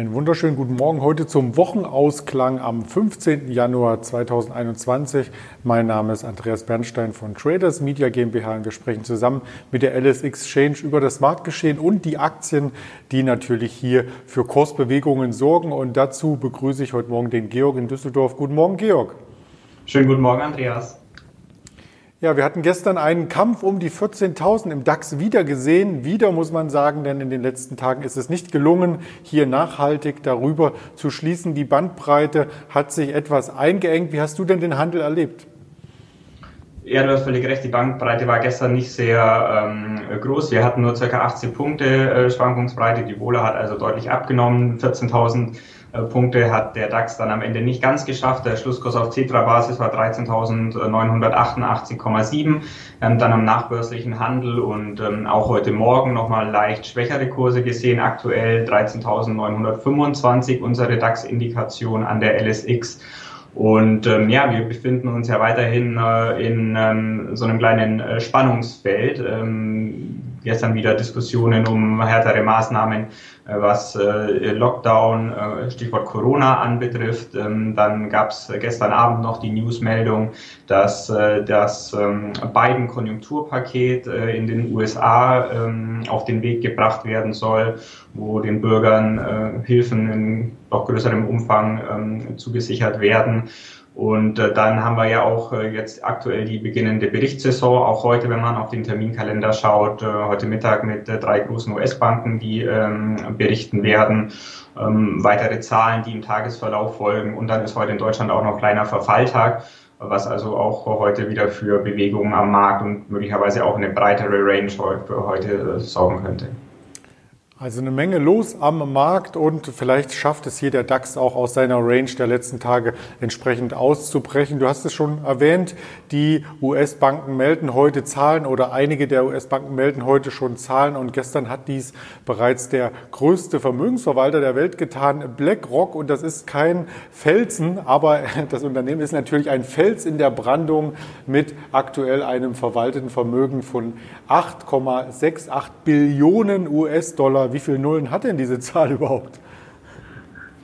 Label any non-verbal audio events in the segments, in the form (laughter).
Einen wunderschönen guten Morgen heute zum Wochenausklang am 15. Januar 2021. Mein Name ist Andreas Bernstein von Traders Media GmbH und wir sprechen zusammen mit der LS Exchange über das Marktgeschehen und die Aktien, die natürlich hier für Kursbewegungen sorgen. Und dazu begrüße ich heute Morgen den Georg in Düsseldorf. Guten Morgen, Georg. Schönen guten Morgen, Andreas. Ja, wir hatten gestern einen Kampf um die 14.000 im DAX wieder gesehen. Wieder muss man sagen, denn in den letzten Tagen ist es nicht gelungen, hier nachhaltig darüber zu schließen. Die Bandbreite hat sich etwas eingeengt. Wie hast du denn den Handel erlebt? Ja, du hast völlig recht. Die Bandbreite war gestern nicht sehr ähm, groß. Wir hatten nur ca. 18 Punkte äh, Schwankungsbreite. Die Wohler hat also deutlich abgenommen. 14.000 äh, Punkte hat der DAX dann am Ende nicht ganz geschafft. Der Schlusskurs auf Cetra-Basis war 13.988,7. Ähm, dann am nachbörslichen Handel und ähm, auch heute Morgen nochmal leicht schwächere Kurse gesehen. Aktuell 13.925 unsere DAX-Indikation an der LSX. Und ähm, ja, wir befinden uns ja weiterhin äh, in ähm, so einem kleinen äh, Spannungsfeld. Ähm, gestern wieder Diskussionen um härtere Maßnahmen, äh, was äh, Lockdown, äh, Stichwort Corona anbetrifft. Ähm, dann gab es gestern Abend noch die Newsmeldung, dass das ähm, Biden-Konjunkturpaket in den USA ähm, auf den Weg gebracht werden soll, wo den Bürgern Hilfen in noch größerem Umfang zugesichert werden. Und äh, dann haben wir ja auch äh, jetzt aktuell die beginnende Berichtssaison, auch heute, wenn man auf den Terminkalender schaut, äh, heute Mittag mit äh, drei großen US-Banken, die ähm, berichten werden, ähm, weitere Zahlen, die im Tagesverlauf folgen. Und dann ist heute in Deutschland auch noch kleiner Verfalltag, was also auch heute wieder für Bewegungen am Markt und möglicherweise auch eine breitere Range für heute äh, sorgen könnte. Also eine Menge los am Markt und vielleicht schafft es hier der DAX auch aus seiner Range der letzten Tage entsprechend auszubrechen. Du hast es schon erwähnt, die US-Banken melden heute Zahlen oder einige der US-Banken melden heute schon Zahlen. Und gestern hat dies bereits der größte Vermögensverwalter der Welt getan, BlackRock. Und das ist kein Felsen, aber (laughs) das Unternehmen ist natürlich ein Fels in der Brandung mit aktuell einem verwalteten Vermögen von 8,68 Billionen US-Dollar wie viele Nullen hat denn diese Zahl (laughs) überhaupt?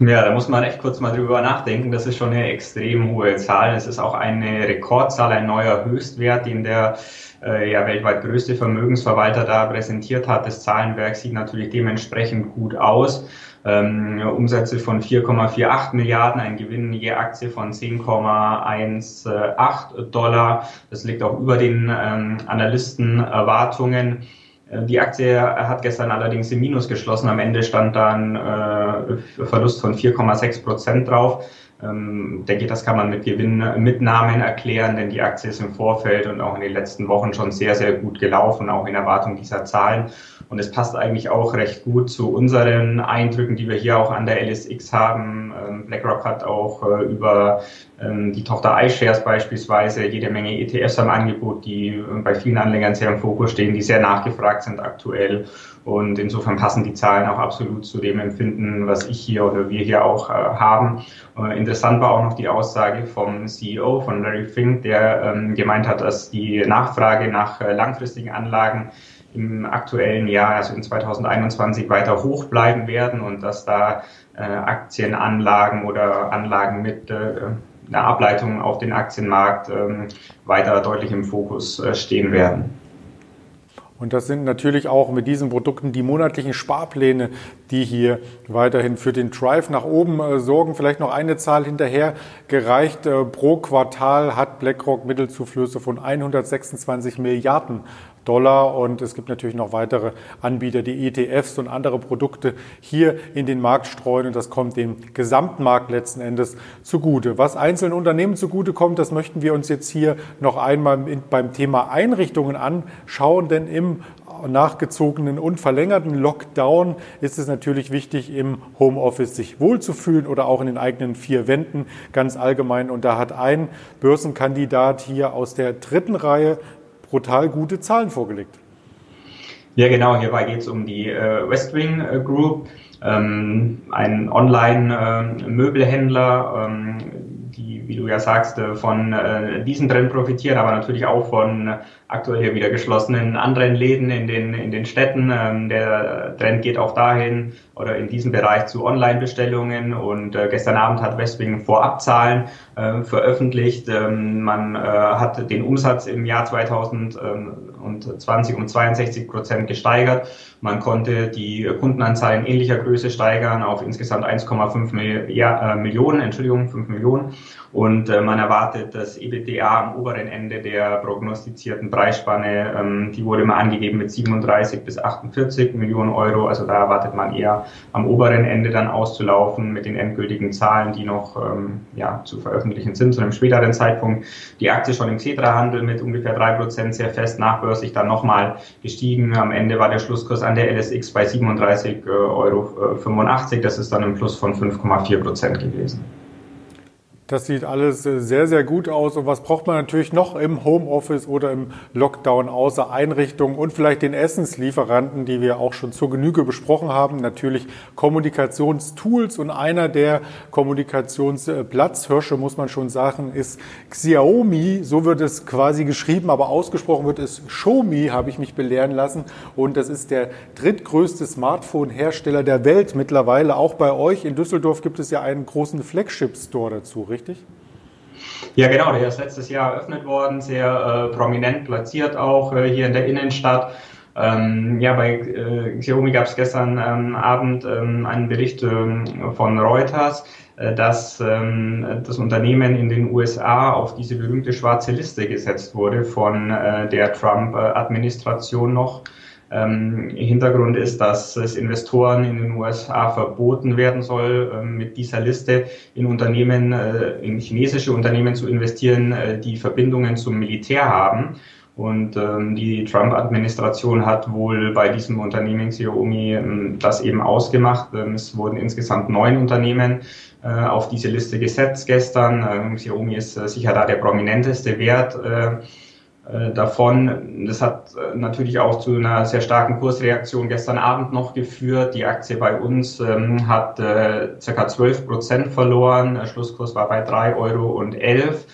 Ja, da muss man echt kurz mal drüber nachdenken. Das ist schon eine extrem hohe Zahl. Es ist auch eine Rekordzahl, ein neuer Höchstwert, den der äh, ja weltweit größte Vermögensverwalter da präsentiert hat. Das Zahlenwerk sieht natürlich dementsprechend gut aus. Ähm, Umsätze von 4,48 Milliarden, ein Gewinn je Aktie von 10,18 Dollar. Das liegt auch über den ähm, Analystenerwartungen. Äh, die Aktie hat gestern allerdings im Minus geschlossen. Am Ende stand dann äh, Verlust von 4,6 Prozent drauf. Ähm, denke, das kann man mit Gewinnmitnahmen erklären, denn die Aktie ist im Vorfeld und auch in den letzten Wochen schon sehr, sehr gut gelaufen, auch in Erwartung dieser Zahlen. Und es passt eigentlich auch recht gut zu unseren Eindrücken, die wir hier auch an der LSX haben. Ähm, BlackRock hat auch äh, über ähm, die Tochter iShares beispielsweise jede Menge ETFs am Angebot, die äh, bei vielen Anlegern sehr im Fokus stehen, die sehr nachgefragt sind aktuell. Und insofern passen die Zahlen auch absolut zu dem Empfinden, was ich hier oder wir hier auch äh, haben. Äh, interessant war auch noch die Aussage vom CEO von Larry Fink, der ähm, gemeint hat, dass die Nachfrage nach langfristigen Anlagen im aktuellen Jahr, also in 2021, weiter hoch bleiben werden und dass da äh, Aktienanlagen oder Anlagen mit äh, einer Ableitung auf den Aktienmarkt ähm, weiter deutlich im Fokus äh, stehen werden. Und das sind natürlich auch mit diesen Produkten die monatlichen Sparpläne, die hier weiterhin für den Drive nach oben äh, sorgen. Vielleicht noch eine Zahl hinterher gereicht. Äh, pro Quartal hat BlackRock Mittelzuflüsse von 126 Milliarden Dollar und es gibt natürlich noch weitere Anbieter, die ETFs und andere Produkte hier in den Markt streuen und das kommt dem Gesamtmarkt letzten Endes zugute. Was einzelnen Unternehmen zugute kommt, das möchten wir uns jetzt hier noch einmal beim Thema Einrichtungen anschauen, denn im nachgezogenen und verlängerten Lockdown ist es natürlich wichtig, im Homeoffice sich wohlzufühlen oder auch in den eigenen vier Wänden ganz allgemein. Und da hat ein Börsenkandidat hier aus der dritten Reihe brutal gute Zahlen vorgelegt. Ja, genau. Hierbei geht es um die äh, Westwing äh, Group, ähm, ein Online-Möbelhändler, äh, ähm, die, wie du ja sagst, äh, von äh, diesem Trend profitieren, aber natürlich auch von aktuell hier wieder geschlossenen anderen Läden in den, in den Städten. Ähm, der Trend geht auch dahin oder in diesem Bereich zu Online-Bestellungen und äh, gestern Abend hat Westwing Vorabzahlen äh, veröffentlicht. Ähm, man äh, hat den Umsatz im Jahr 2020 um 62 Prozent gesteigert. Man konnte die Kundenanzahlen ähnlicher Größe steigern auf insgesamt 1,5 Millionen, Entschuldigung, 5 Millionen. Und äh, man erwartet das EBITDA am oberen Ende der prognostizierten Preisspanne, ähm, die wurde mal angegeben mit 37 bis 48 Millionen Euro. Also da erwartet man eher am oberen Ende dann auszulaufen mit den endgültigen Zahlen, die noch ähm, ja, zu veröffentlichen sind zu einem späteren Zeitpunkt. Die Aktie schon im Xetra-Handel mit ungefähr drei Prozent sehr fest nachbörslich dann nochmal gestiegen. Am Ende war der Schlusskurs an der LSX bei 37,85 Euro. Das ist dann ein Plus von 5,4 Prozent gewesen. Das sieht alles äh, sehr, sehr gut aus. Und was braucht man natürlich noch im Homeoffice oder im Lockdown außer Einrichtungen und vielleicht den Essenslieferanten, die wir auch schon zur Genüge besprochen haben? Natürlich Kommunikationstools. Und einer der Kommunikationsplatzhirsche, muss man schon sagen, ist Xiaomi. So wird es quasi geschrieben, aber ausgesprochen wird es Xiaomi, habe ich mich belehren lassen. Und das ist der drittgrößte Smartphone-Hersteller der Welt mittlerweile. Auch bei euch in Düsseldorf gibt es ja einen großen Flagship-Store dazu, richtig? Richtig? Ja, genau, der ist letztes Jahr eröffnet worden, sehr äh, prominent platziert auch äh, hier in der Innenstadt. Ähm, ja, bei äh, Xiaomi gab es gestern ähm, Abend ähm, einen Bericht ähm, von Reuters, äh, dass ähm, das Unternehmen in den USA auf diese berühmte schwarze Liste gesetzt wurde von äh, der Trump-Administration noch. Ähm, Hintergrund ist, dass es Investoren in den USA verboten werden soll, ähm, mit dieser Liste in Unternehmen, äh, in chinesische Unternehmen zu investieren, äh, die Verbindungen zum Militär haben. Und ähm, die Trump-Administration hat wohl bei diesem Unternehmen Xiaomi ähm, das eben ausgemacht. Ähm, es wurden insgesamt neun Unternehmen äh, auf diese Liste gesetzt gestern. Ähm, Xiaomi ist äh, sicher da der prominenteste Wert. Äh, äh, davon. Das hat äh, natürlich auch zu einer sehr starken Kursreaktion gestern Abend noch geführt. Die Aktie bei uns ähm, hat äh, ca. 12 Prozent verloren. Der Schlusskurs war bei 3,11 Euro. Und 11.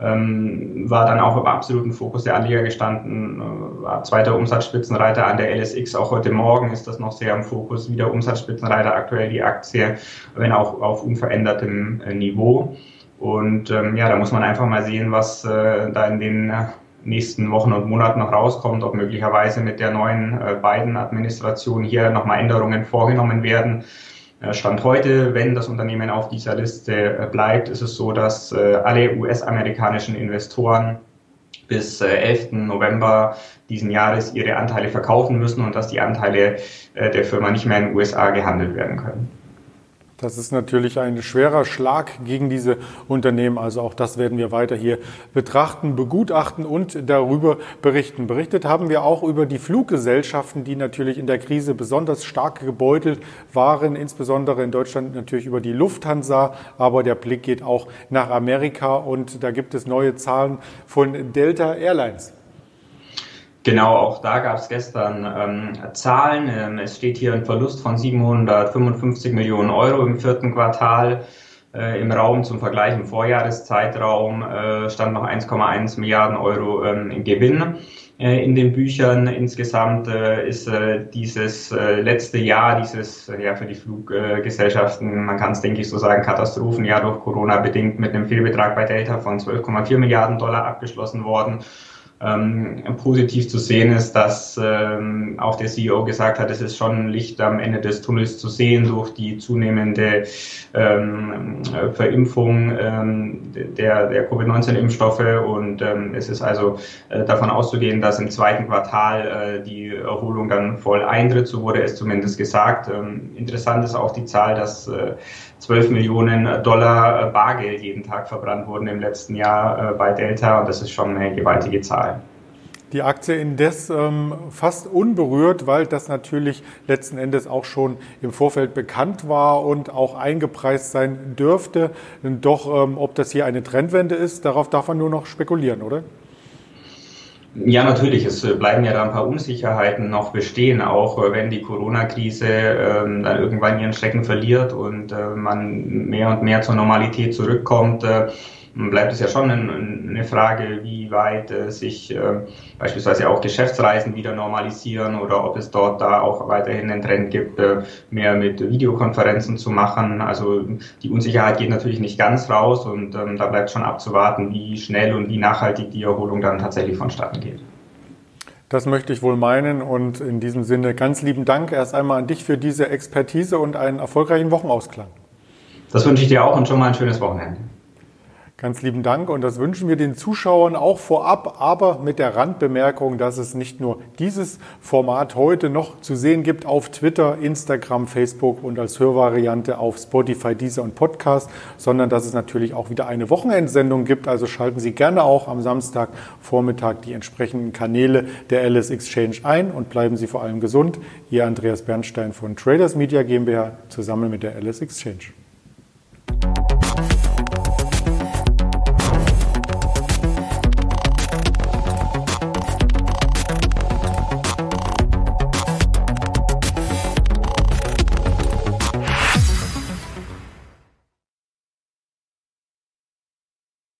Ähm, war dann auch im absoluten Fokus der Anleger gestanden, äh, war zweiter Umsatzspitzenreiter an der LSX. Auch heute Morgen ist das noch sehr im Fokus. Wieder Umsatzspitzenreiter aktuell die Aktie, wenn auch auf unverändertem äh, Niveau. Und ähm, ja, da muss man einfach mal sehen, was äh, da in den nächsten Wochen und Monaten noch rauskommt, ob möglicherweise mit der neuen äh, Biden-Administration hier nochmal Änderungen vorgenommen werden. Äh, Stand heute, wenn das Unternehmen auf dieser Liste äh, bleibt, ist es so, dass alle US-amerikanischen Investoren bis 11. November diesen Jahres ihre Anteile verkaufen müssen und dass die Anteile der Firma nicht mehr in den USA gehandelt werden können. Das ist natürlich ein schwerer Schlag gegen diese Unternehmen. Also auch das werden wir weiter hier betrachten, begutachten und darüber berichten. Berichtet haben wir auch über die Fluggesellschaften, die natürlich in der Krise besonders stark gebeutelt waren, insbesondere in Deutschland natürlich über die Lufthansa. Aber der Blick geht auch nach Amerika und da gibt es neue Zahlen von Delta Airlines. Genau, auch da gab es gestern ähm, Zahlen. Ähm, es steht hier ein Verlust von 755 Millionen Euro im vierten Quartal äh, im Raum. Zum Vergleich im Vorjahreszeitraum äh, stand noch 1,1 Milliarden Euro ähm, Gewinn äh, in den Büchern. Insgesamt äh, ist äh, dieses äh, letzte Jahr, dieses ja für die Fluggesellschaften, man kann es denke ich so sagen, Katastrophenjahr durch Corona bedingt mit einem Fehlbetrag bei Delta von 12,4 Milliarden Dollar abgeschlossen worden. Ähm, positiv zu sehen ist, dass ähm, auch der CEO gesagt hat, es ist schon Licht am Ende des Tunnels zu sehen durch die zunehmende ähm, Verimpfung ähm, der, der Covid-19-Impfstoffe. Und ähm, es ist also äh, davon auszugehen, dass im zweiten Quartal äh, die Erholung dann voll eintritt. So wurde es zumindest gesagt. Ähm, interessant ist auch die Zahl, dass äh, 12 Millionen Dollar Bargeld jeden Tag verbrannt wurden im letzten Jahr äh, bei Delta und das ist schon eine gewaltige Zahl. Die Aktie indes ähm, fast unberührt, weil das natürlich letzten Endes auch schon im Vorfeld bekannt war und auch eingepreist sein dürfte. Doch ähm, ob das hier eine Trendwende ist, darauf darf man nur noch spekulieren, oder? Ja, natürlich. Es äh, bleiben ja da ein paar Unsicherheiten noch bestehen, auch äh, wenn die Corona-Krise ähm, dann irgendwann ihren Schrecken verliert und äh, man mehr und mehr zur Normalität zurückkommt. Äh, bleibt es ja schon eine Frage, wie weit äh, sich äh, beispielsweise auch Geschäftsreisen wieder normalisieren oder ob es dort da auch weiterhin einen Trend gibt, äh, mehr mit Videokonferenzen zu machen. Also die Unsicherheit geht natürlich nicht ganz raus und ähm, da bleibt schon abzuwarten, wie schnell und wie nachhaltig die Erholung dann tatsächlich vonstatten geht. Das möchte ich wohl meinen und in diesem Sinne ganz lieben Dank erst einmal an dich für diese Expertise und einen erfolgreichen Wochenausklang. Das wünsche ich dir auch und schon mal ein schönes Wochenende. Ganz lieben Dank und das wünschen wir den Zuschauern auch vorab, aber mit der Randbemerkung, dass es nicht nur dieses Format heute noch zu sehen gibt auf Twitter, Instagram, Facebook und als Hörvariante auf Spotify, Deezer und Podcast, sondern dass es natürlich auch wieder eine Wochenendsendung gibt. Also schalten Sie gerne auch am Samstag Vormittag die entsprechenden Kanäle der Alice Exchange ein und bleiben Sie vor allem gesund. Ihr Andreas Bernstein von Traders Media GmbH zusammen mit der Alice Exchange.